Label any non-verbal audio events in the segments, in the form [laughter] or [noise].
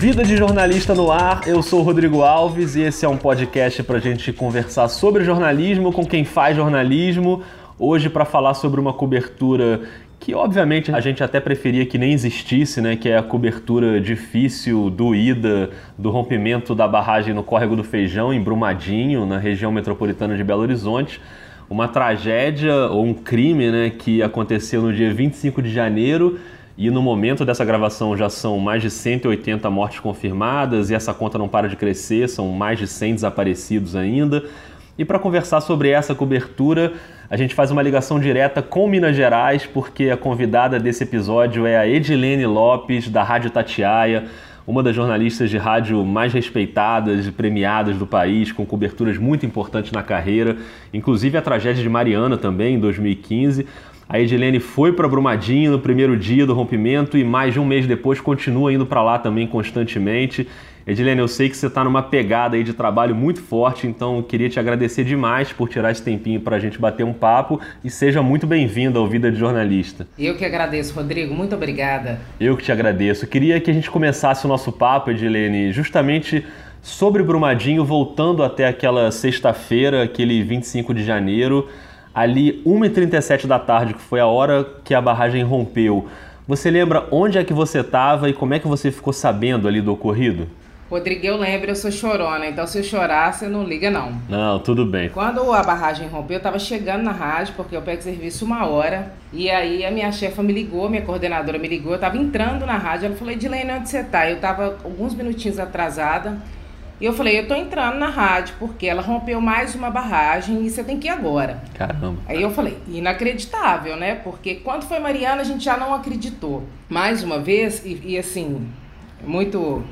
Vida de Jornalista no Ar, eu sou Rodrigo Alves e esse é um podcast para a gente conversar sobre jornalismo com quem faz jornalismo. Hoje, para falar sobre uma cobertura que, obviamente, a gente até preferia que nem existisse, né? Que é a cobertura difícil, doída, do rompimento da barragem no Córrego do Feijão, em Brumadinho, na região metropolitana de Belo Horizonte. Uma tragédia ou um crime né, que aconteceu no dia 25 de janeiro e no momento dessa gravação já são mais de 180 mortes confirmadas e essa conta não para de crescer, são mais de 100 desaparecidos ainda. E para conversar sobre essa cobertura, a gente faz uma ligação direta com Minas Gerais, porque a convidada desse episódio é a Edilene Lopes, da Rádio Tatiaia, uma das jornalistas de rádio mais respeitadas e premiadas do país, com coberturas muito importantes na carreira, inclusive a tragédia de Mariana também, em 2015. A Edilene foi para Brumadinho no primeiro dia do rompimento e mais de um mês depois continua indo para lá também constantemente. Edilene, eu sei que você está numa pegada aí de trabalho muito forte, então queria te agradecer demais por tirar esse tempinho para a gente bater um papo e seja muito bem-vinda ao Vida de Jornalista. Eu que agradeço, Rodrigo, muito obrigada. Eu que te agradeço. Queria que a gente começasse o nosso papo, Edilene, justamente sobre Brumadinho, voltando até aquela sexta-feira, aquele 25 de janeiro ali 1h37 da tarde, que foi a hora que a barragem rompeu. Você lembra onde é que você estava e como é que você ficou sabendo ali do ocorrido? Rodrigo, eu lembro, eu sou chorona, então se eu chorar, você não liga não. Não, tudo bem. Quando a barragem rompeu, eu tava chegando na rádio, porque eu pego serviço uma hora, e aí a minha chefa me ligou, minha coordenadora me ligou, eu tava entrando na rádio, ela falou, Edilene, onde você tá? Eu tava alguns minutinhos atrasada, e eu falei, eu tô entrando na rádio porque ela rompeu mais uma barragem e você tem que ir agora. Caramba. Aí eu falei, inacreditável, né? Porque quando foi Mariana a gente já não acreditou. Mais uma vez, e, e assim, muito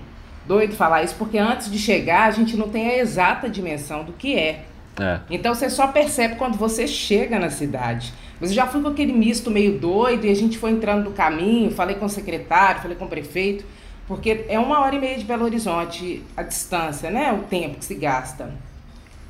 doido falar isso, porque antes de chegar a gente não tem a exata dimensão do que é. É. Então você só percebe quando você chega na cidade. Mas eu já fui com aquele misto meio doido e a gente foi entrando no caminho, falei com o secretário, falei com o prefeito porque é uma hora e meia de Belo Horizonte a distância, né? O tempo que se gasta.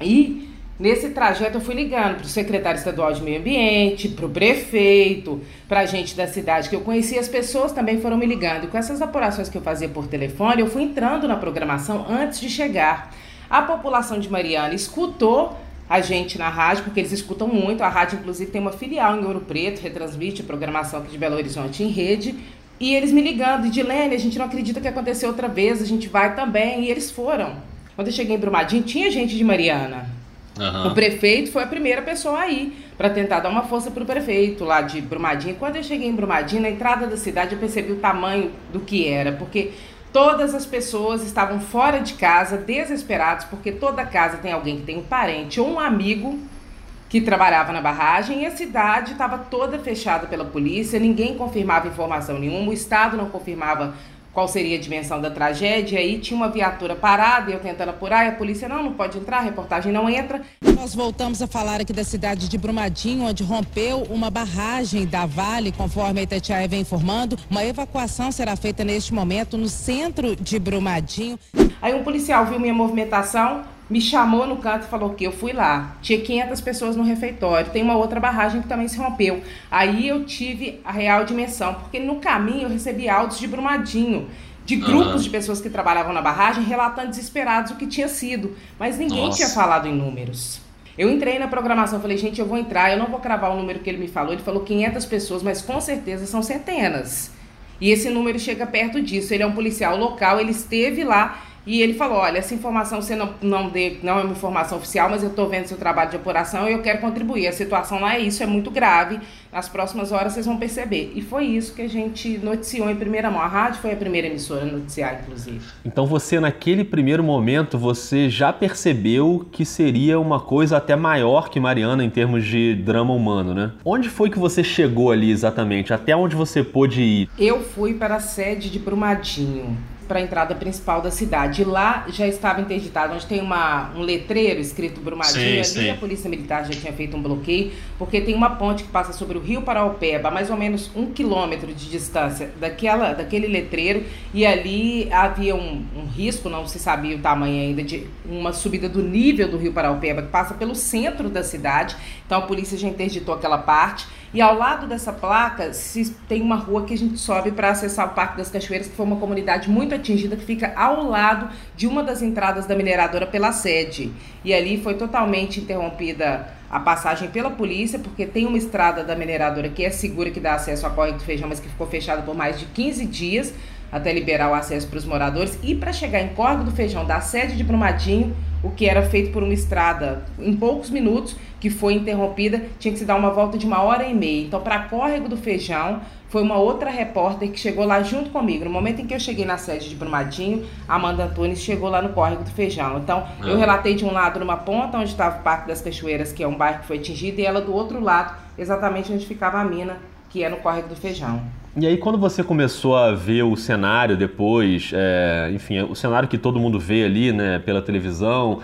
E nesse trajeto eu fui ligando para o secretário estadual de meio ambiente, para o prefeito, para a gente da cidade que eu conhecia, as pessoas também foram me ligando. E com essas apurações que eu fazia por telefone, eu fui entrando na programação antes de chegar. A população de Mariana escutou a gente na rádio, porque eles escutam muito. A rádio, inclusive, tem uma filial em Ouro Preto, retransmite a programação aqui de Belo Horizonte em rede. E eles me ligando, Dilene, a gente não acredita que aconteceu outra vez, a gente vai também. E eles foram. Quando eu cheguei em Brumadinho, tinha gente de Mariana. Uhum. O prefeito foi a primeira pessoa aí para tentar dar uma força para o prefeito lá de Brumadinho. Quando eu cheguei em Brumadinho, na entrada da cidade, eu percebi o tamanho do que era, porque todas as pessoas estavam fora de casa, desesperados, porque toda casa tem alguém que tem um parente ou um amigo que trabalhava na barragem e a cidade estava toda fechada pela polícia, ninguém confirmava informação nenhuma, o Estado não confirmava qual seria a dimensão da tragédia, aí tinha uma viatura parada, eu tentando apurar, e a polícia não, não pode entrar, a reportagem não entra. Nós voltamos a falar aqui da cidade de Brumadinho, onde rompeu uma barragem da Vale, conforme a Itatiaia vem informando. Uma evacuação será feita neste momento no centro de Brumadinho. Aí um policial viu minha movimentação, me chamou no canto e falou que eu fui lá. Tinha 500 pessoas no refeitório. Tem uma outra barragem que também se rompeu. Aí eu tive a real dimensão, porque no caminho eu recebi áudios de Brumadinho, de grupos uhum. de pessoas que trabalhavam na barragem relatando desesperados o que tinha sido, mas ninguém Nossa. tinha falado em números. Eu entrei na programação, falei, gente, eu vou entrar, eu não vou cravar o número que ele me falou. Ele falou 500 pessoas, mas com certeza são centenas. E esse número chega perto disso. Ele é um policial local, ele esteve lá e ele falou: olha, essa informação você não, não, dê, não é uma informação oficial, mas eu estou vendo seu trabalho de apuração e eu quero contribuir. A situação não é isso, é muito grave. Nas próximas horas vocês vão perceber. E foi isso que a gente noticiou em primeira mão. A rádio foi a primeira emissora a noticiar, inclusive. Então você, naquele primeiro momento, você já percebeu que seria uma coisa até maior que Mariana em termos de drama humano, né? Onde foi que você chegou ali exatamente? Até onde você pôde ir? Eu fui para a sede de Brumadinho para a entrada principal da cidade. Lá já estava interditado, onde tem uma, um letreiro escrito Brumadinho. Sim, ali sim. a Polícia Militar já tinha feito um bloqueio, porque tem uma ponte que passa sobre o Rio Paraupeba, a mais ou menos um quilômetro de distância daquela, daquele letreiro. E ali havia um, um risco, não se sabia o tamanho ainda, de uma subida do nível do Rio Paraupeba, que passa pelo centro da cidade. Então a polícia já interditou aquela parte. E ao lado dessa placa se, tem uma rua que a gente sobe para acessar o Parque das Cachoeiras, que foi uma comunidade muito atingida que fica ao lado de uma das entradas da mineradora pela sede. E ali foi totalmente interrompida a passagem pela polícia, porque tem uma estrada da mineradora que é segura, que dá acesso à Córrego do Feijão, mas que ficou fechada por mais de 15 dias até liberar o acesso para os moradores. E para chegar em Córrego do Feijão, da sede de Brumadinho, o que era feito por uma estrada em poucos minutos, que foi interrompida, tinha que se dar uma volta de uma hora e meia. Então, para Córrego do Feijão, foi uma outra repórter que chegou lá junto comigo. No momento em que eu cheguei na sede de Brumadinho, a Amanda Antunes chegou lá no Córrego do Feijão. Então, ah. eu relatei de um lado numa ponta, onde estava o Parque das Cachoeiras, que é um bairro que foi atingido, e ela do outro lado, exatamente onde ficava a mina, que é no Córrego do Feijão. E aí, quando você começou a ver o cenário depois, é, enfim, o cenário que todo mundo vê ali, né, pela televisão,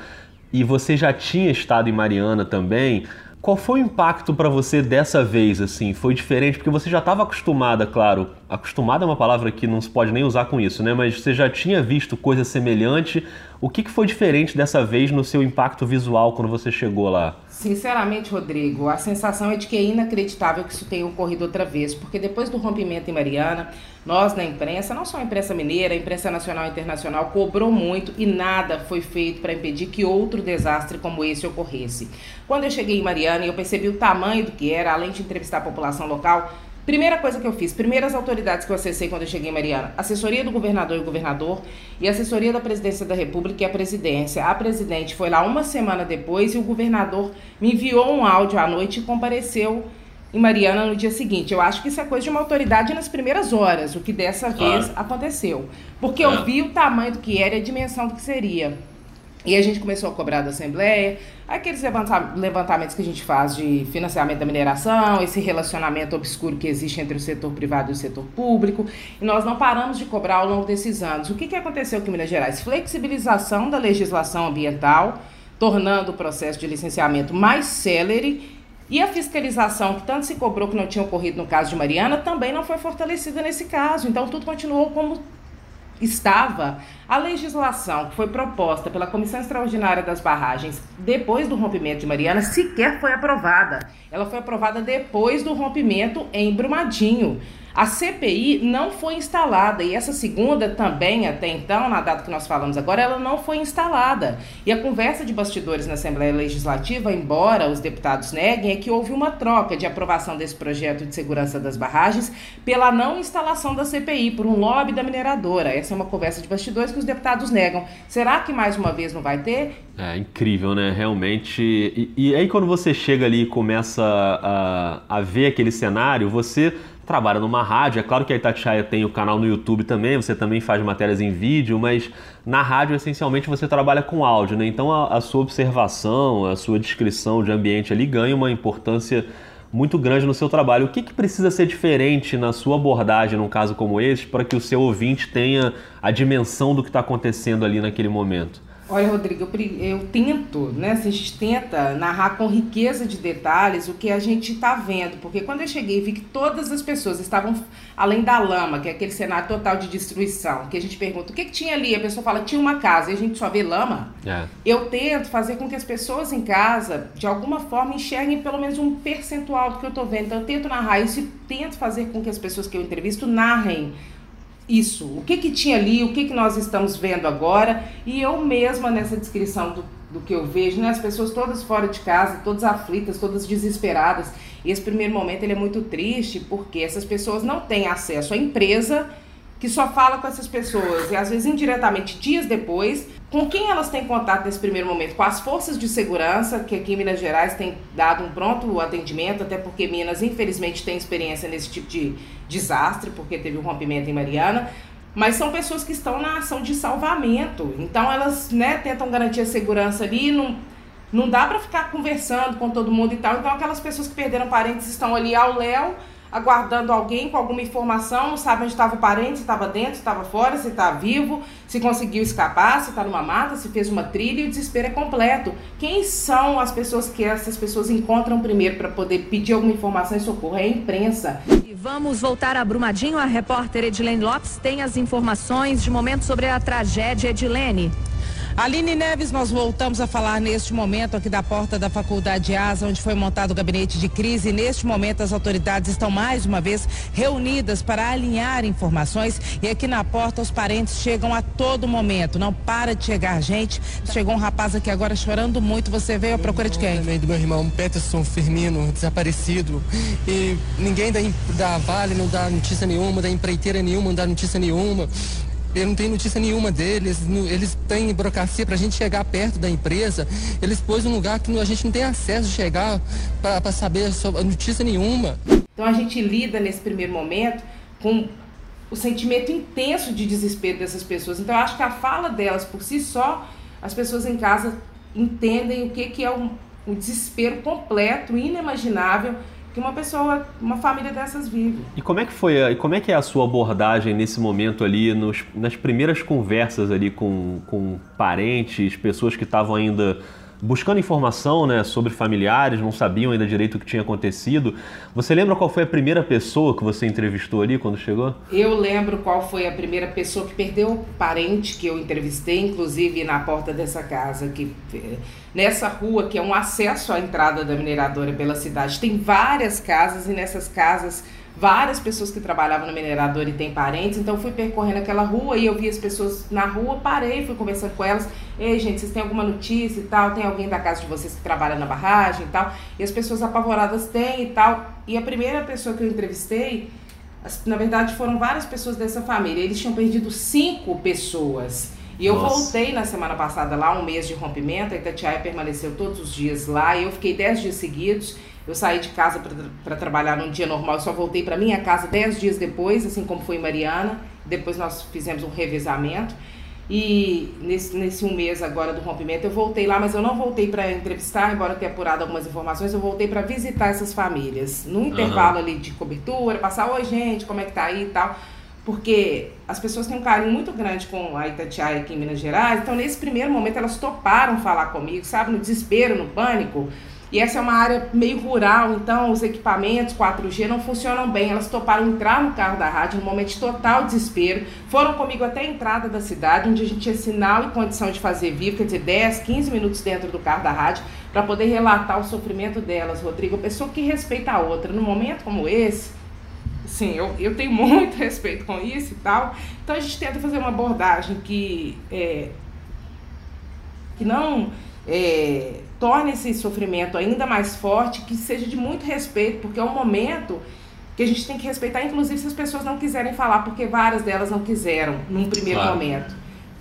e você já tinha estado em Mariana também, qual foi o impacto para você dessa vez, assim? Foi diferente? Porque você já estava acostumada, claro. Acostumada é uma palavra que não se pode nem usar com isso, né? Mas você já tinha visto coisa semelhante. O que, que foi diferente dessa vez no seu impacto visual quando você chegou lá? Sinceramente, Rodrigo, a sensação é de que é inacreditável que isso tenha ocorrido outra vez, porque depois do rompimento em Mariana, nós na imprensa, não só a imprensa mineira, a imprensa nacional e internacional, cobrou muito e nada foi feito para impedir que outro desastre como esse ocorresse. Quando eu cheguei em Mariana e eu percebi o tamanho do que era, além de entrevistar a população local, Primeira coisa que eu fiz, primeiras autoridades que eu acessei quando eu cheguei em Mariana, assessoria do governador e governador e assessoria da presidência da república e a presidência. A presidente foi lá uma semana depois e o governador me enviou um áudio à noite e compareceu em Mariana no dia seguinte. Eu acho que isso é coisa de uma autoridade nas primeiras horas, o que dessa claro. vez aconteceu. Porque é. eu vi o tamanho do que era e a dimensão do que seria. E a gente começou a cobrar da Assembleia, aqueles levantamentos que a gente faz de financiamento da mineração, esse relacionamento obscuro que existe entre o setor privado e o setor público, e nós não paramos de cobrar ao longo desses anos. O que, que aconteceu aqui em Minas Gerais? Flexibilização da legislação ambiental, tornando o processo de licenciamento mais célere, e a fiscalização, que tanto se cobrou que não tinha ocorrido no caso de Mariana, também não foi fortalecida nesse caso. Então, tudo continuou como estava a legislação que foi proposta pela Comissão Extraordinária das Barragens depois do rompimento de Mariana sequer foi aprovada. Ela foi aprovada depois do rompimento em Brumadinho. A CPI não foi instalada e essa segunda também, até então, na data que nós falamos agora, ela não foi instalada. E a conversa de bastidores na Assembleia Legislativa, embora os deputados neguem, é que houve uma troca de aprovação desse projeto de segurança das barragens pela não instalação da CPI, por um lobby da mineradora. Essa é uma conversa de bastidores que os deputados negam. Será que mais uma vez não vai ter? É incrível, né? Realmente. E, e aí, quando você chega ali e começa a, a ver aquele cenário, você trabalha numa rádio. É claro que a Itatiaia tem o canal no YouTube também, você também faz matérias em vídeo, mas na rádio essencialmente você trabalha com áudio, né? Então a, a sua observação, a sua descrição de ambiente ali ganha uma importância muito grande no seu trabalho. O que, que precisa ser diferente na sua abordagem num caso como esse para que o seu ouvinte tenha a dimensão do que está acontecendo ali naquele momento? Olha, Rodrigo, eu, eu tento, né? A gente tenta narrar com riqueza de detalhes o que a gente está vendo, porque quando eu cheguei vi que todas as pessoas estavam além da lama, que é aquele cenário total de destruição, que a gente pergunta o que, que tinha ali, a pessoa fala tinha uma casa e a gente só vê lama. É. Eu tento fazer com que as pessoas em casa, de alguma forma, enxerguem pelo menos um percentual do que eu estou vendo. Então eu tento narrar isso e tento fazer com que as pessoas que eu entrevisto narrem isso, o que que tinha ali, o que que nós estamos vendo agora, e eu mesma nessa descrição do, do que eu vejo, né, as pessoas todas fora de casa, todas aflitas, todas desesperadas, e esse primeiro momento ele é muito triste, porque essas pessoas não têm acesso à empresa, que só fala com essas pessoas, e às vezes indiretamente dias depois, com quem elas têm contato nesse primeiro momento? Com as forças de segurança, que aqui em Minas Gerais tem dado um pronto atendimento, até porque Minas, infelizmente, tem experiência nesse tipo de desastre, porque teve um rompimento em Mariana. Mas são pessoas que estão na ação de salvamento. Então elas né, tentam garantir a segurança ali. Não, não dá para ficar conversando com todo mundo e tal. Então aquelas pessoas que perderam parentes estão ali ao léu aguardando alguém com alguma informação, não sabe onde estava o parente, se estava dentro, se estava fora, se está vivo, se conseguiu escapar, se está numa mata, se fez uma trilha e o desespero é completo. Quem são as pessoas que essas pessoas encontram primeiro para poder pedir alguma informação e socorro? É a imprensa. E vamos voltar a Brumadinho. A repórter Edilene Lopes tem as informações de momento sobre a tragédia Edilene. Aline Neves, nós voltamos a falar neste momento aqui da porta da Faculdade Asa, onde foi montado o gabinete de crise. Neste momento, as autoridades estão mais uma vez reunidas para alinhar informações e aqui na porta os parentes chegam a todo momento. Não para de chegar gente. Chegou um rapaz aqui agora chorando muito. Você veio à procura de quem? Também do meu irmão Peterson Firmino, desaparecido. E ninguém da, da Vale não dá notícia nenhuma, da empreiteira nenhuma não dá notícia nenhuma. Eu não tenho notícia nenhuma deles. Eles têm burocracia para a gente chegar perto da empresa. Eles pôs um lugar que a gente não tem acesso a chegar para saber notícia nenhuma. Então a gente lida nesse primeiro momento com o sentimento intenso de desespero dessas pessoas. Então acho que a fala delas por si só, as pessoas em casa entendem o que, que é um, um desespero completo, inimaginável que uma pessoa, uma família dessas vive. E como é que foi, e como é que é a sua abordagem nesse momento ali, nos, nas primeiras conversas ali com, com parentes, pessoas que estavam ainda buscando informação né, sobre familiares, não sabiam ainda direito o que tinha acontecido. Você lembra qual foi a primeira pessoa que você entrevistou ali quando chegou? Eu lembro qual foi a primeira pessoa que perdeu o parente que eu entrevistei, inclusive na porta dessa casa que nessa rua, que é um acesso à entrada da mineradora pela cidade. Tem várias casas e nessas casas várias pessoas que trabalhavam no minerador e têm parentes, então fui percorrendo aquela rua e eu vi as pessoas na rua, parei, fui conversando com elas, ei gente, vocês têm alguma notícia e tal, tem alguém da casa de vocês que trabalha na barragem e tal, e as pessoas apavoradas têm e tal, e a primeira pessoa que eu entrevistei, na verdade foram várias pessoas dessa família, eles tinham perdido cinco pessoas, e eu Nossa. voltei na semana passada lá, um mês de rompimento, a Itatiaia permaneceu todos os dias lá, e eu fiquei dez dias seguidos. Eu saí de casa para trabalhar num dia normal, só voltei para minha casa dez dias depois, assim como foi em Mariana. Depois nós fizemos um revezamento. E nesse, nesse um mês agora do rompimento eu voltei lá, mas eu não voltei para entrevistar, embora tenha apurado algumas informações, eu voltei para visitar essas famílias. No intervalo uhum. ali de cobertura, passar, oi gente, como é que tá aí e tal porque as pessoas têm um carinho muito grande com a Itatiaia aqui em Minas Gerais, então nesse primeiro momento elas toparam falar comigo, sabe, no desespero, no pânico. E essa é uma área meio rural, então os equipamentos 4G não funcionam bem. Elas toparam entrar no carro da rádio no momento de total desespero. Foram comigo até a entrada da cidade, onde a gente tinha sinal e condição de fazer vivo, quer dizer, 10, 15 minutos dentro do carro da rádio, para poder relatar o sofrimento delas, Rodrigo. Pessoa que respeita a outra. Num momento como esse, Sim, eu, eu tenho [laughs] muito respeito com isso e tal. Então a gente tenta fazer uma abordagem que, é, que não é, torne esse sofrimento ainda mais forte, que seja de muito respeito, porque é um momento que a gente tem que respeitar, inclusive se as pessoas não quiserem falar, porque várias delas não quiseram num primeiro claro. momento.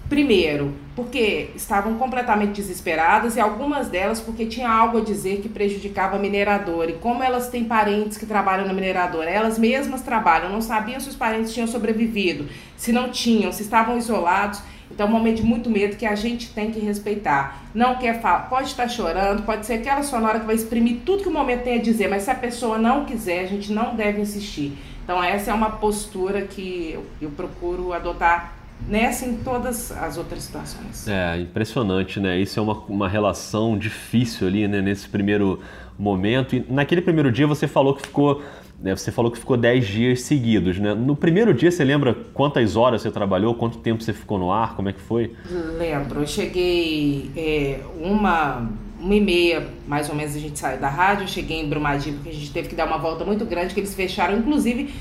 Primeiro, porque estavam completamente desesperadas e algumas delas porque tinha algo a dizer que prejudicava a mineradora. E como elas têm parentes que trabalham na mineradora, elas mesmas trabalham, não sabiam se os parentes tinham sobrevivido, se não tinham, se estavam isolados. Então, é um momento de muito medo que a gente tem que respeitar. Não quer falar, pode estar chorando, pode ser aquela sonora que vai exprimir tudo que o momento tem a dizer, mas se a pessoa não quiser, a gente não deve insistir. Então, essa é uma postura que eu, eu procuro adotar nessa em todas as outras situações. É, impressionante, né? Isso é uma, uma relação difícil ali, né, nesse primeiro momento. E naquele primeiro dia você falou que ficou. Né, você falou que ficou 10 dias seguidos, né? No primeiro dia você lembra quantas horas você trabalhou, quanto tempo você ficou no ar, como é que foi? Lembro, eu cheguei é, uma, uma e meia, mais ou menos, a gente saiu da rádio, eu cheguei em Brumadinho, porque a gente teve que dar uma volta muito grande, que eles fecharam, inclusive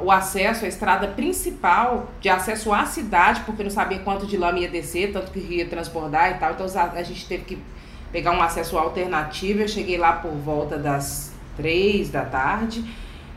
o acesso à estrada principal de acesso à cidade, porque não sabia quanto de lama ia descer, tanto que ia transbordar e tal. Então a gente teve que pegar um acesso alternativo. Eu cheguei lá por volta das três da tarde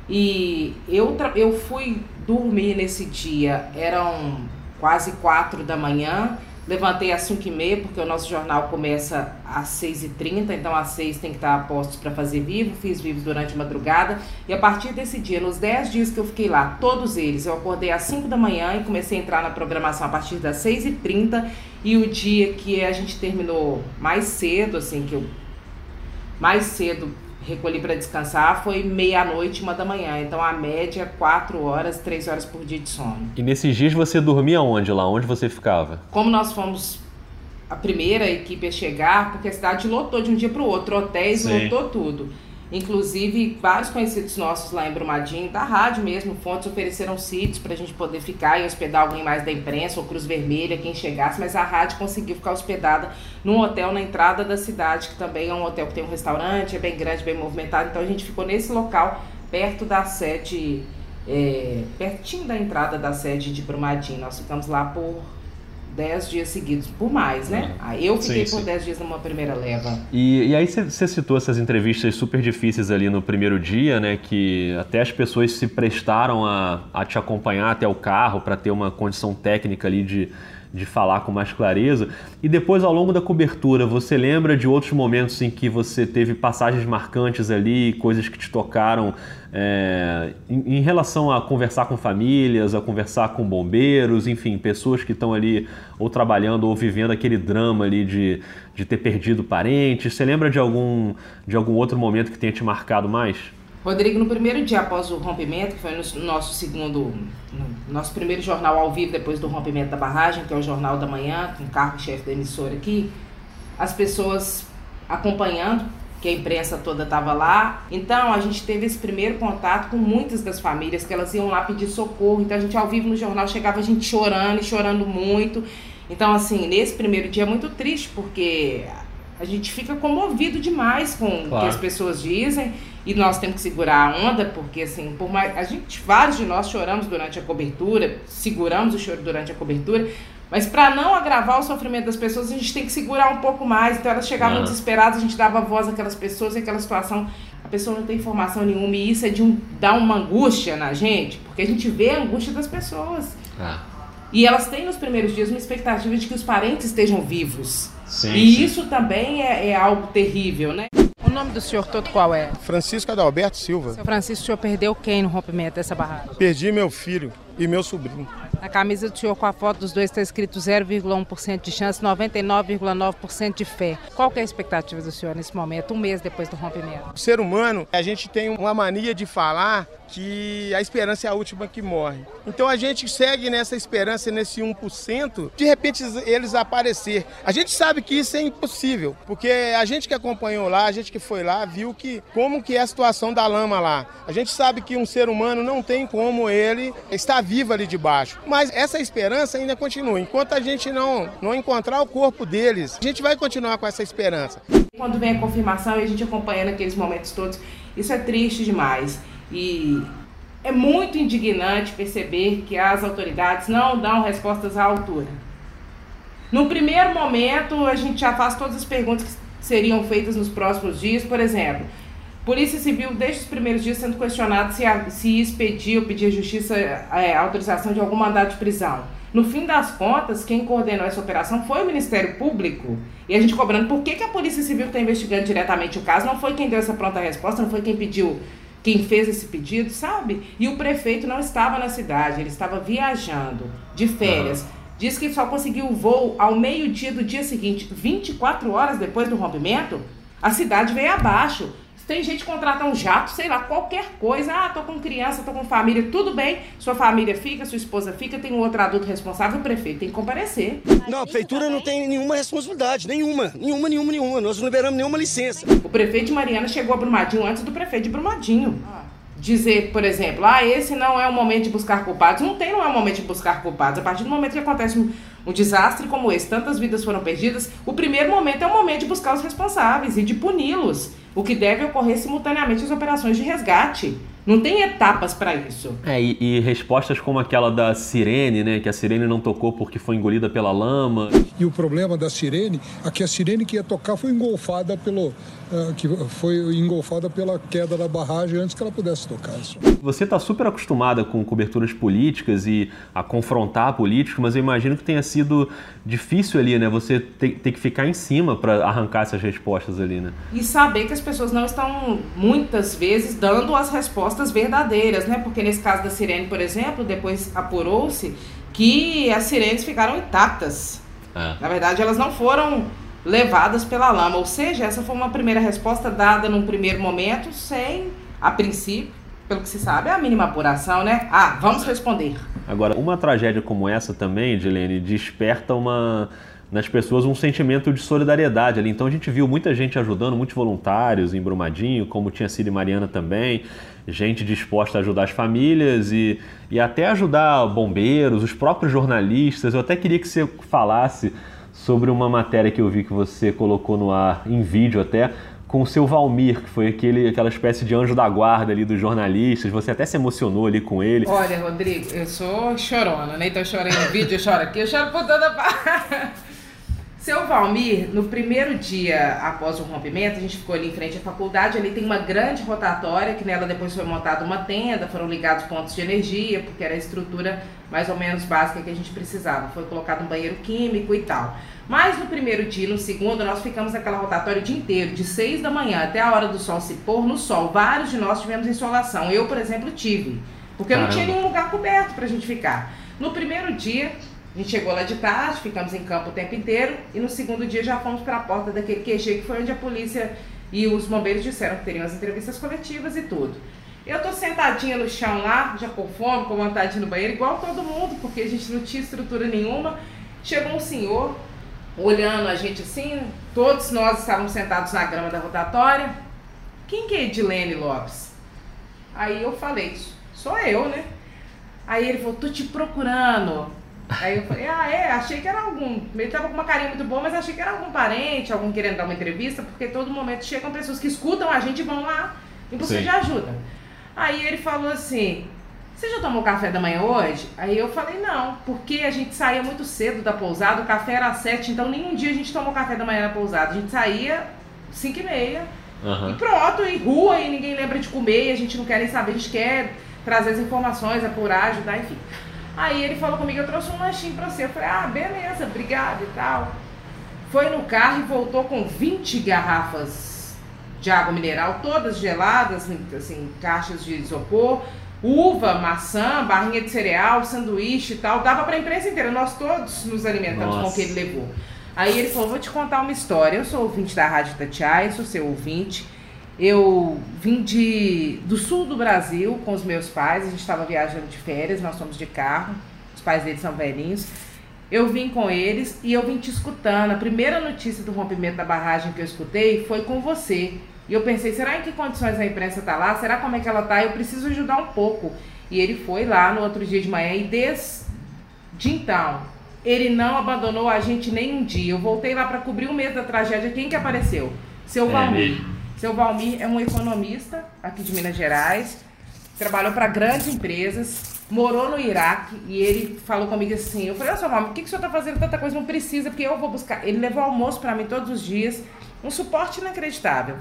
e eu, eu fui dormir nesse dia, eram quase quatro da manhã. Levantei às 5 e meia, porque o nosso jornal começa às 6 e 30 então às 6 tem que estar a postos para fazer vivo. Fiz vivo durante a madrugada. E a partir desse dia, nos 10 dias que eu fiquei lá, todos eles, eu acordei às 5 da manhã e comecei a entrar na programação a partir das 6 e 30 E o dia que a gente terminou mais cedo, assim, que eu mais cedo recolhi para descansar foi meia-noite, uma da manhã. Então a média, quatro horas, três horas por dia de sono. E nesses dias você dormia onde lá? Onde você ficava? Como nós fomos a primeira equipe a chegar, porque a cidade lotou de um dia para o outro, hotéis Sim. lotou tudo. Inclusive, vários conhecidos nossos lá em Brumadinho, da rádio mesmo, fontes ofereceram sítios para a gente poder ficar e hospedar alguém mais da imprensa ou Cruz Vermelha, quem chegasse, mas a rádio conseguiu ficar hospedada num hotel na entrada da cidade, que também é um hotel que tem um restaurante, é bem grande, bem movimentado. Então a gente ficou nesse local, perto da sede, é, pertinho da entrada da sede de Brumadinho. Nós ficamos lá por dez dias seguidos, por mais, né? Uhum. Eu fiquei sim, por dez dias numa primeira leva. E, e aí você citou essas entrevistas super difíceis ali no primeiro dia, né? Que até as pessoas se prestaram a, a te acompanhar até o carro para ter uma condição técnica ali de de falar com mais clareza. E depois, ao longo da cobertura, você lembra de outros momentos em que você teve passagens marcantes ali, coisas que te tocaram é, em, em, relação a conversar com famílias, a conversar com bombeiros, enfim, pessoas que estão ali ou trabalhando ou vivendo aquele drama ali de, de ter perdido parentes. Você lembra de algum, de algum outro momento que tenha te marcado mais? Rodrigo, no primeiro dia após o rompimento, que foi no nosso segundo, no nosso primeiro jornal ao vivo depois do rompimento da barragem, que é o Jornal da Manhã, com o carro-chefe da emissora aqui, as pessoas acompanhando, que a imprensa toda estava lá. Então a gente teve esse primeiro contato com muitas das famílias que elas iam lá pedir socorro. Então a gente ao vivo no jornal chegava a gente chorando e chorando muito. Então assim, nesse primeiro dia é muito triste porque a gente fica comovido demais com claro. o que as pessoas dizem e nós temos que segurar a onda, porque assim, por mais a gente vários de nós choramos durante a cobertura, seguramos o choro durante a cobertura, mas para não agravar o sofrimento das pessoas, a gente tem que segurar um pouco mais. Então elas chegavam uhum. desesperadas, a gente dava voz àquelas pessoas e aquela situação, a pessoa não tem informação nenhuma e isso é de um dá uma angústia na gente, porque a gente vê a angústia das pessoas. Ah. E elas têm nos primeiros dias uma expectativa de que os parentes estejam vivos. Sim, e sim. isso também é, é algo terrível, né? O nome do senhor todo qual é? Francisco Adalberto Silva. Seu Francisco, o senhor perdeu quem no rompimento dessa barragem? Perdi meu filho e meu sobrinho. Na camisa do senhor com a foto dos dois está escrito 0,1% de chance, 99,9% de fé. Qual é a expectativa do senhor nesse momento, um mês depois do rompimento? O ser humano, a gente tem uma mania de falar que a esperança é a última que morre. Então a gente segue nessa esperança, nesse 1%, de repente eles aparecer. A gente sabe que isso é impossível, porque a gente que acompanhou lá, a gente que foi lá, viu que como que é a situação da lama lá. A gente sabe que um ser humano não tem como ele estar vivo ali debaixo. Mas essa esperança ainda continua. Enquanto a gente não, não encontrar o corpo deles, a gente vai continuar com essa esperança. Quando vem a confirmação e a gente acompanha naqueles momentos todos, isso é triste demais. E é muito indignante perceber que as autoridades não dão respostas à altura. No primeiro momento, a gente já faz todas as perguntas que seriam feitas nos próximos dias. Por exemplo, Polícia Civil, desde os primeiros dias, sendo questionado se, se expedir ou pedir à Justiça é, autorização de algum mandado de prisão. No fim das contas, quem coordenou essa operação foi o Ministério Público. E a gente cobrando por que, que a Polícia Civil está investigando diretamente o caso, não foi quem deu essa pronta resposta, não foi quem pediu quem fez esse pedido, sabe? E o prefeito não estava na cidade, ele estava viajando de férias. Uhum. Diz que só conseguiu o voo ao meio-dia do dia seguinte, 24 horas depois do rompimento. A cidade veio abaixo. Tem gente que contrata um jato, sei lá, qualquer coisa. Ah, tô com criança, tô com família, tudo bem. Sua família fica, sua esposa fica, tem um outro adulto responsável, o prefeito tem que comparecer. Não, a prefeitura não tem nenhuma responsabilidade, nenhuma, nenhuma, nenhuma, nenhuma. Nós não liberamos nenhuma licença. O prefeito de Mariana chegou a Brumadinho antes do prefeito de Brumadinho. Dizer, por exemplo, ah, esse não é o momento de buscar culpados. Não tem, não é o momento de buscar culpados. A partir do momento que acontece um, desastre como esse, tantas vidas foram perdidas, o primeiro momento é o momento de buscar os responsáveis e de puni-los o que deve ocorrer simultaneamente as operações de resgate. Não tem etapas para isso. É, e, e, respostas como aquela da sirene, né? Que a sirene não tocou porque foi engolida pela lama. E o problema da sirene, é que a sirene que ia tocar foi engolfada pelo. Uh, que foi engolfada pela queda da barragem antes que ela pudesse tocar. Isso. Você está super acostumada com coberturas políticas e a confrontar políticos, mas eu imagino que tenha sido difícil ali, né? Você ter, ter que ficar em cima para arrancar essas respostas ali, né? E saber que as pessoas não estão muitas vezes dando as respostas respostas verdadeiras, né? Porque nesse caso da sirene, por exemplo, depois apurou-se que as sirenes ficaram intactas. É. Na verdade, elas não foram levadas pela lama. Ou seja, essa foi uma primeira resposta dada num primeiro momento, sem, a princípio, pelo que se sabe, a mínima apuração, né? Ah, vamos responder. Agora, uma tragédia como essa também, Dilene, desperta uma nas pessoas um sentimento de solidariedade ali. Então a gente viu muita gente ajudando, muitos voluntários em Brumadinho, como tinha sido em Mariana também, gente disposta a ajudar as famílias e, e até ajudar bombeiros, os próprios jornalistas. Eu até queria que você falasse sobre uma matéria que eu vi que você colocou no ar, em vídeo até, com o seu Valmir, que foi aquele, aquela espécie de anjo da guarda ali dos jornalistas. Você até se emocionou ali com ele. Olha, Rodrigo, eu sou chorona, né? Então eu chorei no vídeo, eu choro aqui, eu choro por toda [laughs] parte. Seu Valmir, no primeiro dia após o rompimento, a gente ficou ali em frente à faculdade, ali tem uma grande rotatória, que nela depois foi montada uma tenda, foram ligados pontos de energia, porque era a estrutura mais ou menos básica que a gente precisava. Foi colocado um banheiro químico e tal. Mas no primeiro dia no segundo, nós ficamos naquela rotatória o dia inteiro, de 6 da manhã até a hora do sol se pôr no sol. Vários de nós tivemos insolação. Eu, por exemplo, tive. Porque Caramba. não tinha nenhum lugar coberto pra gente ficar. No primeiro dia, a gente chegou lá de tarde, ficamos em campo o tempo inteiro e no segundo dia já fomos para a porta daquele QG que foi onde a polícia e os bombeiros disseram que teriam as entrevistas coletivas e tudo. Eu tô sentadinha no chão lá, já com fome, com vontade de ir no banheiro, igual todo mundo, porque a gente não tinha estrutura nenhuma. Chegou um senhor olhando a gente assim, todos nós estávamos sentados na grama da rotatória. Quem que é Edilene Lopes? Aí eu falei, sou eu, né? Aí ele falou, tô te procurando. Aí eu falei, ah, é, achei que era algum. Ele tava com uma carinha muito boa, mas achei que era algum parente, algum querendo dar uma entrevista, porque todo momento chegam pessoas que escutam a gente e vão lá em busca de ajuda. Aí ele falou assim: Você já tomou café da manhã hoje? Aí eu falei: Não, porque a gente saía muito cedo da pousada, o café era às sete, então nenhum dia a gente tomou café da manhã na pousada. A gente saía cinco e meia uhum. e pronto, e rua, e ninguém lembra de comer, e a gente não quer nem saber, a gente quer trazer as informações, apurar, ajudar, enfim. Aí ele falou comigo, eu trouxe um lanchinho pra você. Eu falei, ah, beleza, obrigado e tal. Foi no carro e voltou com 20 garrafas de água mineral, todas geladas, assim, caixas de isopor, uva, maçã, barrinha de cereal, sanduíche e tal. Dava pra empresa inteira, nós todos nos alimentamos Nossa. com o que ele levou. Aí ele falou, vou te contar uma história. Eu sou ouvinte da Rádio Tatiai, sou seu ouvinte. Eu vim de, do sul do Brasil com os meus pais, a gente estava viajando de férias, nós fomos de carro, os pais deles são velhinhos. Eu vim com eles e eu vim te escutando. A primeira notícia do rompimento da barragem que eu escutei foi com você. E eu pensei, será em que condições a imprensa está lá? Será como é que ela está? Eu preciso ajudar um pouco. E ele foi lá no outro dia de manhã e desde então, ele não abandonou a gente nem um dia. Eu voltei lá para cobrir o mês da tragédia. Quem que apareceu? Seu é Valmir. Seu Valmir é um economista aqui de Minas Gerais, trabalhou para grandes empresas, morou no Iraque e ele falou comigo assim: eu falei, ô seu Valmir, por que, que o senhor está fazendo tanta coisa? Não precisa, porque eu vou buscar. Ele levou almoço para mim todos os dias, um suporte inacreditável.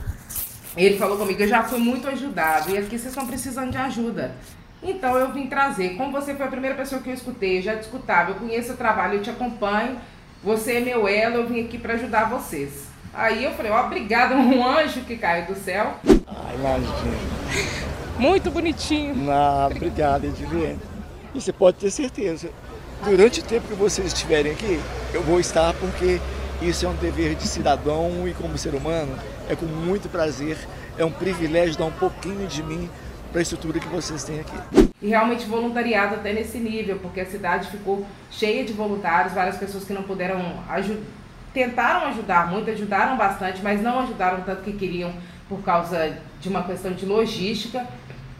Ele falou comigo: eu já fui muito ajudado e aqui vocês estão precisando de ajuda. Então eu vim trazer. Como você foi a primeira pessoa que eu escutei, já te escutava, eu conheço o trabalho, eu te acompanho. Você é meu elo, eu vim aqui para ajudar vocês. Aí eu falei, ó, obrigada, [laughs] um anjo que caiu do céu. Ai, imagina. Muito bonitinho. Ah, obrigado, Edilene. E você pode ter certeza, durante o tempo que vocês estiverem aqui, eu vou estar porque isso é um dever de cidadão e como ser humano, é com muito prazer, é um privilégio dar um pouquinho de mim para a estrutura que vocês têm aqui. E realmente voluntariado até nesse nível, porque a cidade ficou cheia de voluntários, várias pessoas que não puderam ajudar tentaram ajudar muito, ajudaram bastante, mas não ajudaram tanto que queriam por causa de uma questão de logística.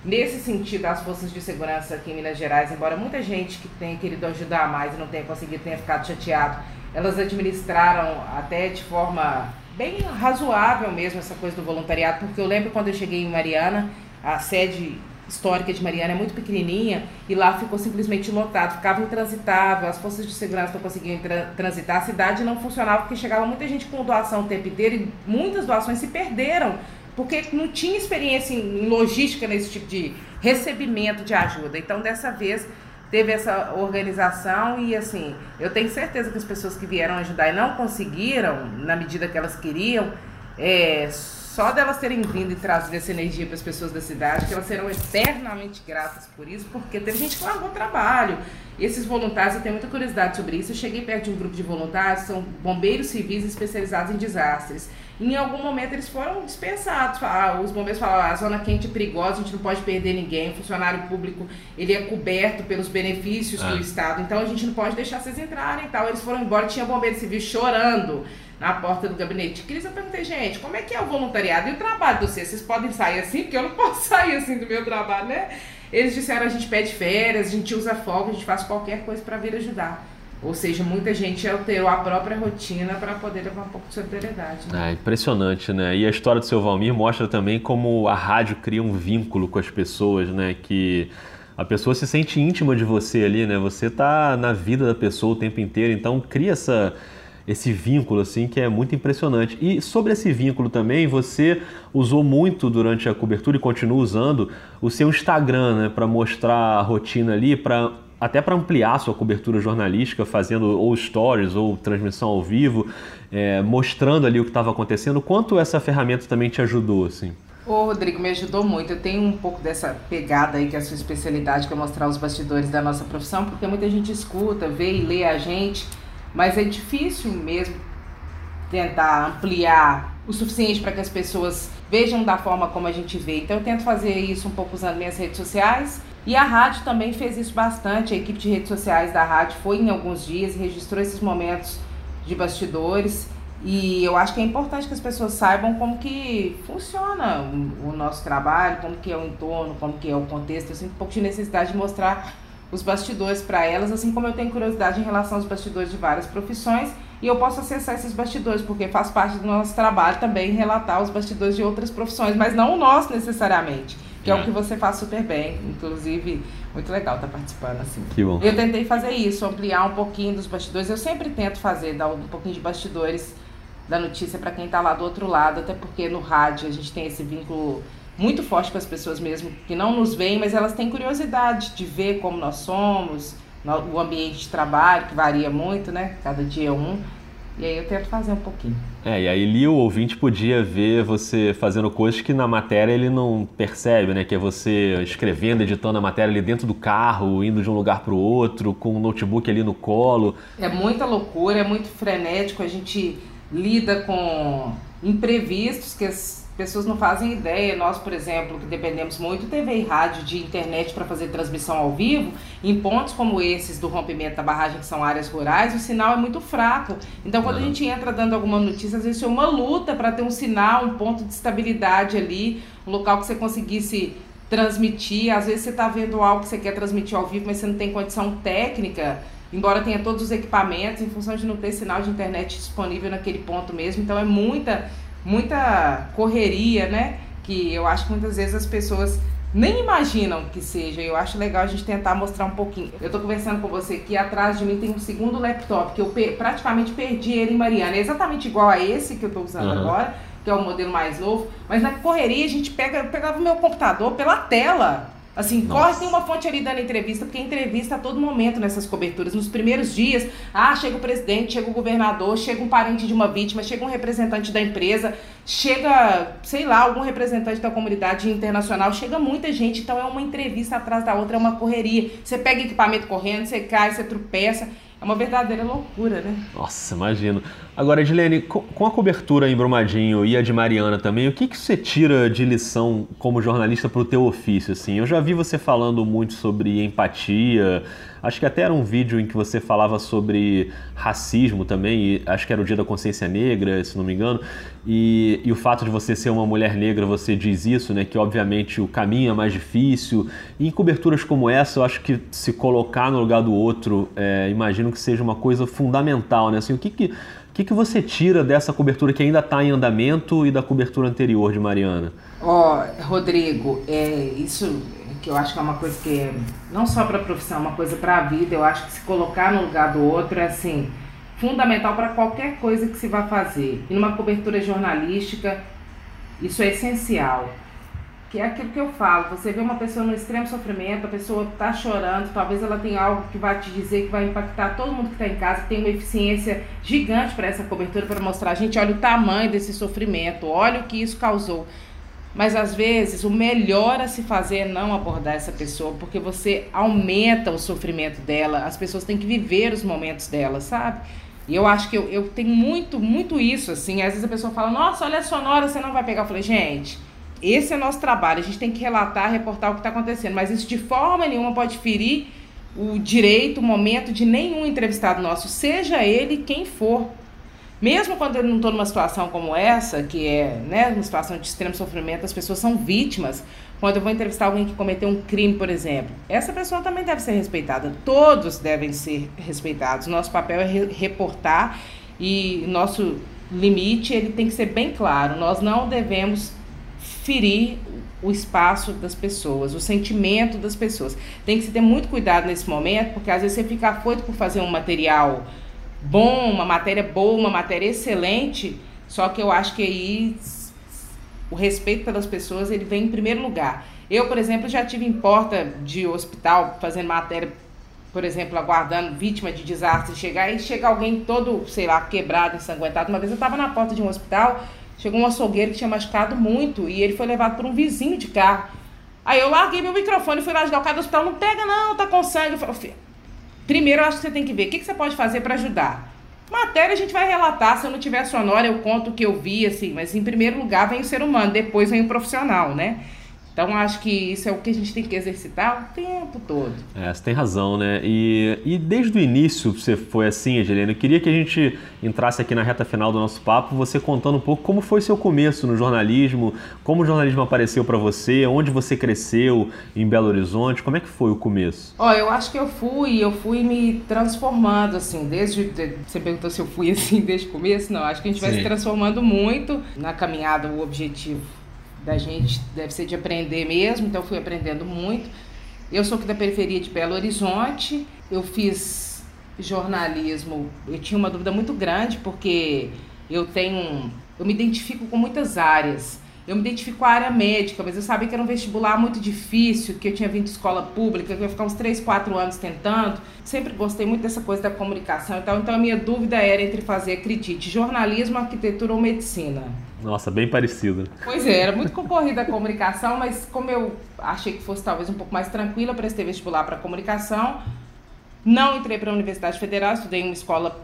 Nesse sentido, as forças de segurança aqui em Minas Gerais, embora muita gente que tenha querido ajudar mais e não tenha conseguido, tenha ficado chateado, elas administraram até de forma bem razoável mesmo essa coisa do voluntariado, porque eu lembro quando eu cheguei em Mariana, a sede histórica de Mariana é muito pequenininha e lá ficou simplesmente lotado, ficava intransitável, as forças de segurança não conseguiam transitar, a cidade não funcionava porque chegava muita gente com doação o tempo inteiro e muitas doações se perderam porque não tinha experiência em logística nesse tipo de recebimento de ajuda. Então, dessa vez, teve essa organização e assim, eu tenho certeza que as pessoas que vieram ajudar e não conseguiram, na medida que elas queriam, é, só delas terem vindo e trazido essa energia para as pessoas da cidade, que elas serão eternamente gratas por isso, porque teve gente que largou trabalho. E esses voluntários, eu tenho muita curiosidade sobre isso. Eu cheguei perto de um grupo de voluntários, são bombeiros civis especializados em desastres. Em algum momento eles foram dispensados. Ah, os bombeiros falaram, ah, a zona quente é perigosa, a gente não pode perder ninguém. O funcionário público ele é coberto pelos benefícios ah. do Estado, então a gente não pode deixar vocês entrarem e tal. Eles foram embora, tinha bombeiro civil chorando na porta do gabinete de crise. Eu perguntei, gente, como é que é o voluntariado e o trabalho de vocês? Vocês podem sair assim? Porque eu não [laughs] posso sair assim do meu trabalho, né? Eles disseram, a gente pede férias, a gente usa folga, a gente faz qualquer coisa para vir ajudar. Ou seja, muita gente alterou a própria rotina para poder levar um pouco de solidariedade. Né? É impressionante, né? E a história do seu Valmir mostra também como a rádio cria um vínculo com as pessoas, né? Que a pessoa se sente íntima de você ali, né? Você tá na vida da pessoa o tempo inteiro, então cria essa esse vínculo assim que é muito impressionante. E sobre esse vínculo também, você usou muito durante a cobertura e continua usando o seu Instagram, né, para mostrar a rotina ali, para até para ampliar a sua cobertura jornalística, fazendo ou stories ou transmissão ao vivo, é, mostrando ali o que estava acontecendo. Quanto essa ferramenta também te ajudou, assim? Ô, Rodrigo, me ajudou muito. Eu tenho um pouco dessa pegada aí, que é a sua especialidade, que é mostrar os bastidores da nossa profissão, porque muita gente escuta, vê e lê a gente, mas é difícil mesmo tentar ampliar o suficiente para que as pessoas vejam da forma como a gente vê. Então eu tento fazer isso um pouco usando minhas redes sociais e a rádio também fez isso bastante. A equipe de redes sociais da rádio foi em alguns dias registrou esses momentos de bastidores. E eu acho que é importante que as pessoas saibam como que funciona o, nosso trabalho, como que é o entorno, como que é o contexto. Eu sinto um pouco de necessidade de mostrar os bastidores para elas, assim como eu tenho curiosidade em relação aos bastidores de várias profissões e eu posso acessar esses bastidores, porque faz parte do nosso trabalho também relatar os bastidores de outras profissões, mas não o nosso necessariamente que é, é o que você faz super bem. Inclusive, muito legal estar tá participando assim. Que bom. Eu tentei fazer isso, ampliar um pouquinho dos bastidores. Eu sempre tento fazer, dar um pouquinho de bastidores da notícia para quem está lá do outro lado, até porque no rádio a gente tem esse vínculo muito forte com as pessoas mesmo que não nos veem, mas elas têm curiosidade de ver como nós somos, o ambiente de trabalho, que varia muito, né? Cada dia é um. E aí eu tento fazer um pouquinho. É, e aí ali o ouvinte podia ver você fazendo coisas que na matéria ele não percebe, né? Que é você escrevendo, editando a matéria ali dentro do carro, indo de um lugar para o outro, com o notebook ali no colo. É muita loucura, é muito frenético, a gente lida com imprevistos que as pessoas não fazem ideia. Nós, por exemplo, que dependemos muito de TV e rádio, de internet para fazer transmissão ao vivo, em pontos como esses do rompimento da barragem, que são áreas rurais, o sinal é muito fraco. Então, quando a gente entra dando alguma notícia, às vezes é uma luta para ter um sinal, um ponto de estabilidade ali, um local que você conseguisse transmitir. Às vezes você está vendo algo que você quer transmitir ao vivo, mas você não tem condição técnica embora tenha todos os equipamentos, em função de não ter sinal de internet disponível naquele ponto mesmo. Então é muita muita correria, né? Que eu acho que muitas vezes as pessoas nem imaginam que seja. Eu acho legal a gente tentar mostrar um pouquinho. Eu tô conversando com você aqui, atrás de mim tem um segundo laptop que eu praticamente perdi ele em Mariana. É exatamente igual a esse que eu tô usando uhum. agora, que é o modelo mais novo. Mas na correria a gente pega, eu pegava o meu computador pela tela. Assim, Nossa. corre, tem uma fonte ali dando entrevista, porque entrevista a todo momento nessas coberturas. Nos primeiros dias, ah, chega o presidente, chega o governador, chega um parente de uma vítima, chega um representante da empresa, chega, sei lá, algum representante da comunidade internacional, chega muita gente, então é uma entrevista atrás da outra, é uma correria. Você pega equipamento correndo, você cai, você tropeça. É uma verdadeira loucura, né? Nossa, imagino. Agora, Edilene, com a cobertura em Brumadinho e a de Mariana também, o que, que você tira de lição como jornalista para o teu ofício? Assim? Eu já vi você falando muito sobre empatia, Acho que até era um vídeo em que você falava sobre racismo também, acho que era o Dia da Consciência Negra, se não me engano, e, e, o fato de você ser uma mulher negra, você diz isso, né? Que obviamente o caminho é mais difícil. E em coberturas como essa, eu acho que se colocar no lugar do outro, é, imagino que seja uma coisa fundamental, né? Assim, o que que, que, que você tira dessa cobertura que ainda está em andamento e da cobertura anterior de Mariana? Ó, oh, Rodrigo, é, isso que eu acho que é uma coisa que é, não só para a profissão, é uma coisa para a vida. Eu acho que se colocar no lugar do outro é assim fundamental para qualquer coisa que se vá fazer. E numa cobertura jornalística, isso é essencial. Que é aquilo que eu falo, você vê uma pessoa no extremo sofrimento, a pessoa está chorando, talvez ela tenha algo que vai te dizer que vai impactar todo mundo que está em casa, que tem uma eficiência gigante para essa cobertura, para mostrar gente, olha o tamanho desse sofrimento, olha o que isso causou. Mas às vezes o melhor a se fazer é não abordar essa pessoa, porque você aumenta o sofrimento dela, as pessoas têm que viver os momentos dela, sabe? E eu acho que eu, eu tenho muito, muito isso, assim. Às vezes a pessoa fala, nossa, olha a sonora, você não vai pegar. Eu falei, gente, esse é o nosso trabalho. A gente tem que relatar, reportar o que está acontecendo. Mas isso de forma nenhuma pode ferir o direito, o momento de nenhum entrevistado nosso, seja ele quem for. Mesmo quando eu não estou numa situação como essa, que é né, uma situação de extremo sofrimento, as pessoas são vítimas. Quando eu vou entrevistar alguém que cometeu um crime, por exemplo, essa pessoa também deve ser respeitada. Todos devem ser respeitados. Nosso papel é re reportar e nosso limite ele tem que ser bem claro. Nós não devemos ferir o espaço das pessoas, o sentimento das pessoas. Tem que se ter muito cuidado nesse momento, porque às vezes você fica afoito por fazer um material bom, uma matéria boa, uma matéria excelente, só que eu acho que aí o respeito pelas pessoas ele vem em primeiro lugar. Eu, por exemplo, já tive em porta de hospital fazendo matéria, por exemplo, aguardando vítima de desastre chegar e chega alguém todo, sei lá, quebrado, ensanguentado. Uma vez eu estava na porta de um hospital, chegou um açougueiro que tinha machucado muito e ele foi levado por um vizinho de carro. Aí eu larguei meu microfone e fui lá ajudar o cara do hospital. Não pega não, tá com sangue. Eu falei, primeiro eu acho que você tem que ver o que, você pode fazer para ajudar. Matéria a gente vai relatar, se eu não tiver sonora eu conto o que eu vi, assim, mas em primeiro lugar vem o ser humano, depois vem o profissional, né? Então acho que isso é o que a gente tem que exercitar o tempo todo. É, você tem razão, né? E, e desde o início você foi assim, Angelina. Eu queria que a gente entrasse aqui na reta final do nosso papo, você contando um pouco como foi seu começo no jornalismo, como o jornalismo apareceu para você, onde você cresceu em Belo Horizonte, como é que foi o começo? Ó, eu acho que eu fui, eu fui me transformando assim, desde você perguntou se eu fui [laughs] assim desde o começo, não, acho que a gente vai Sim. se transformando muito na caminhada, o objetivo da gente deve ser de aprender mesmo, então fui aprendendo muito. Eu sou aqui da periferia de Belo Horizonte, eu fiz jornalismo, eu tinha uma dúvida muito grande porque eu tenho, eu me identifico com muitas áreas. Eu me identifico com a área médica, mas eu sabia que era um vestibular muito difícil, que eu tinha vindo de escola pública, que eu ia ficar uns 3, 4 anos tentando. Sempre gostei muito dessa coisa da comunicação e tal. Então a minha dúvida era entre fazer, acredite, jornalismo, arquitetura ou medicina. Nossa, bem parecido. Pois é, era muito concorrida a comunicação, mas como eu achei que fosse talvez um pouco mais tranquila, prestei vestibular para comunicação. Não entrei para a Universidade Federal, estudei em uma escola,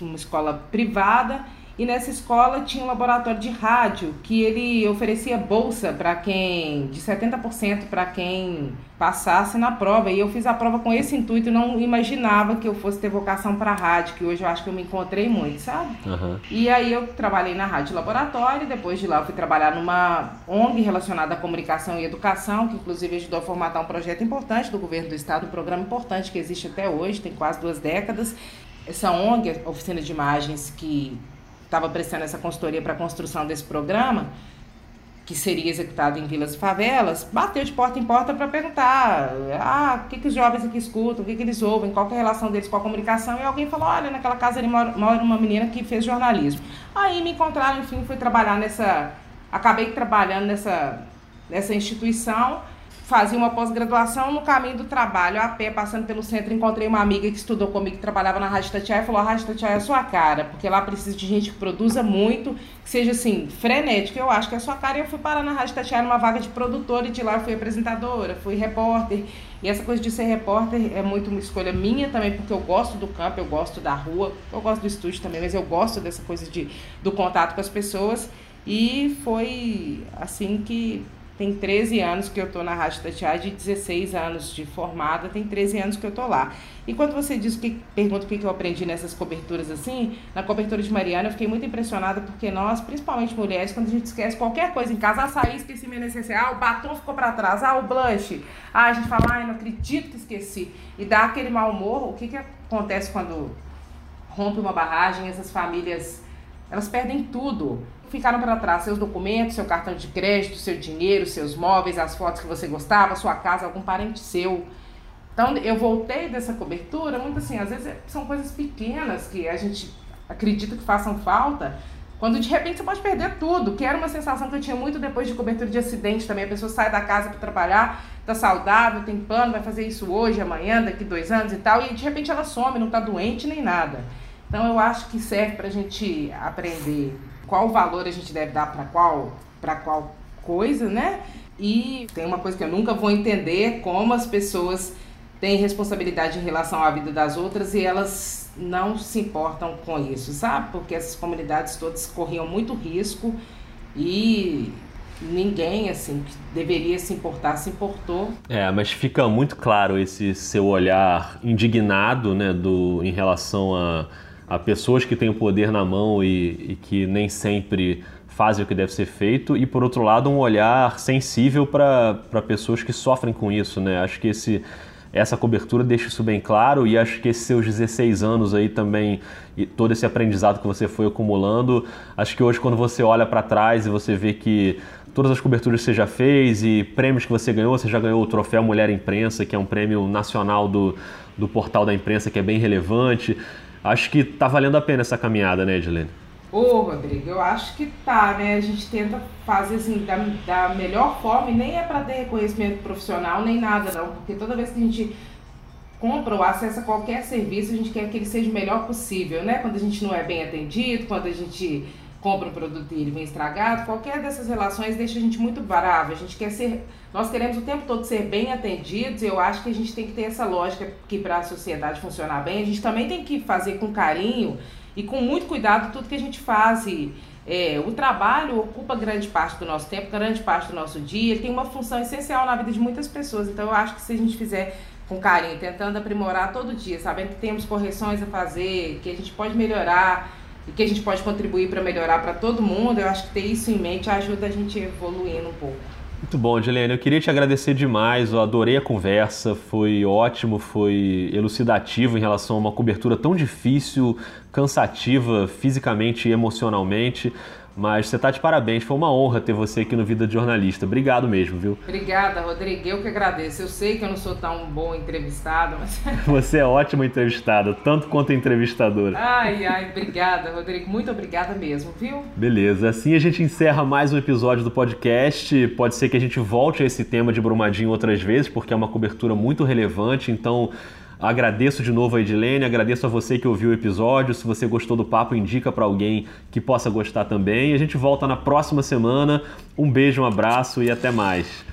uma escola privada e nessa escola tinha um laboratório de rádio que ele oferecia bolsa para quem, de 70% para quem passasse na prova. E eu fiz a prova com esse intuito, não imaginava que eu fosse ter vocação para rádio, que hoje eu acho que eu me encontrei muito, sabe? Uhum. E aí eu trabalhei na Rádio Laboratório, depois de lá eu fui trabalhar numa ONG relacionada à comunicação e educação, que inclusive ajudou a formatar um projeto importante do governo do estado, um programa importante que existe até hoje, tem quase duas décadas. Essa ONG, Oficina de Imagens, que estava prestando essa consultoria para a construção desse programa, que seria executado em vilas e favelas, bateu de porta em porta para perguntar ah, o que, que os jovens aqui escutam, o que, que eles ouvem, qual é a relação deles com a comunicação. E alguém falou, olha, naquela casa ali mora, mora uma menina que fez jornalismo. Aí me encontraram, enfim, fui trabalhar nessa... Acabei trabalhando nessa, nessa instituição fazia uma pós-graduação no caminho do trabalho, a pé, passando pelo centro, encontrei uma amiga que estudou comigo, que trabalhava na Rádio Tatiaia, e falou, a Rádio Tatiaia é a sua cara, porque lá precisa de gente que produza muito, que seja, assim, frenética, eu acho que é a sua cara, e eu fui parar na Rádio Tatiaia numa vaga de produtora, e de lá eu fui apresentadora, fui repórter, e essa coisa de ser repórter é muito uma escolha minha também, porque eu gosto do campo, eu gosto da rua, eu gosto do estúdio também, mas eu gosto dessa coisa de, do contato com as pessoas, e foi assim que tem 13 anos que eu estou na Rádio Tatiá, de 16 anos de formada, tem 13 anos que eu estou lá. E quando você diz que pergunta o que eu aprendi nessas coberturas assim, na cobertura de Mariana eu fiquei muito impressionada porque nós, principalmente mulheres, quando a gente esquece qualquer coisa em casa, ah, saí, esqueci minha necessidade, ah, o batom ficou para trás, ah, o blush, ah, a gente fala, ai, não acredito que esqueci. E dá aquele mau humor, o que, que acontece quando rompe uma barragem, essas famílias, elas perdem tudo ficaram para trás seus documentos, seu cartão de crédito, seu dinheiro, seus móveis, as fotos que você gostava, sua casa, algum parente seu. Então eu voltei dessa cobertura, muito assim, às vezes são coisas pequenas que a gente acredita que façam falta. Quando de repente você pode perder tudo, que era uma sensação que eu tinha muito depois de cobertura de acidente também. A pessoa sai da casa para trabalhar, tá saudável, tem plano, vai fazer isso hoje, amanhã, daqui dois anos e tal, e de repente ela some, não tá doente nem nada. Então eu acho que serve para a gente aprender qual valor a gente deve dar para qual, para qual coisa, né? E tem uma coisa que eu nunca vou entender como as pessoas têm responsabilidade em relação à vida das outras e elas não se importam com isso, sabe? Porque essas comunidades todas corriam muito risco e ninguém assim que deveria se importar se importou. É, mas fica muito claro esse seu olhar indignado, né, do em relação a, a pessoas que têm o poder na mão e, e que nem sempre fazem o que deve ser feito e por outro lado um olhar sensível para pessoas que sofrem com isso, né? Acho que esse essa cobertura deixa isso bem claro e acho que esses seus 16 anos aí também e todo esse aprendizado que você foi acumulando, acho que hoje quando você olha para trás e você vê que todas as coberturas que você já fez e prêmios que você ganhou, você já ganhou o troféu Mulher Imprensa, que é um prêmio nacional do, do portal da imprensa que é bem relevante. Acho que tá valendo a pena essa caminhada, né, Edilene? Ô, Rodrigo, eu acho que tá, né? A gente tenta fazer assim da, da melhor forma e nem é para ter reconhecimento profissional nem nada, não, porque toda vez que a gente compra ou acessa qualquer serviço, a gente quer que ele seja o melhor possível, né? Quando a gente não é bem atendido, quando a gente compra um produto e ele vem estragado, qualquer dessas relações deixa a gente muito bravo. A gente quer ser, nós queremos o tempo todo ser bem atendidos. Eu acho que a gente tem que ter essa lógica que para a sociedade funcionar bem, a gente também tem que fazer com carinho e com muito cuidado tudo que a gente faz. E, é, o trabalho ocupa grande parte do nosso tempo, grande parte do nosso dia, ele tem uma função essencial na vida de muitas pessoas. Então eu acho que se a gente fizer com carinho, tentando aprimorar todo dia, sabendo que temos correções a fazer, que a gente pode melhorar e que a gente pode contribuir para melhorar para todo mundo, eu acho que ter isso em mente ajuda a gente evoluindo um pouco. Muito bom, Edilene. Eu queria te agradecer demais. Eu adorei a conversa, foi ótimo, foi elucidativo em relação a uma cobertura tão difícil, cansativa fisicamente e emocionalmente. Mas você tá de parabéns, foi uma honra ter você aqui no Vida de Jornalista. Obrigado mesmo, viu? Obrigada, Rodrigo. Eu que agradeço. Eu sei que eu não sou tão bom entrevistada, mas. [laughs] Você é ótima entrevistada, tanto quanto entrevistadora. Ai, ai, obrigada, Rodrigo. Muito obrigada mesmo, viu? Beleza. Assim a gente encerra mais um episódio do podcast. Pode ser que a gente volte a esse tema de Brumadinho outras vezes, porque é uma cobertura muito relevante, então. Agradeço de novo a Edilene, agradeço a você que ouviu o episódio. Se você gostou do papo, indica para alguém que possa gostar também. A gente volta na próxima semana. Um beijo, um abraço e até mais.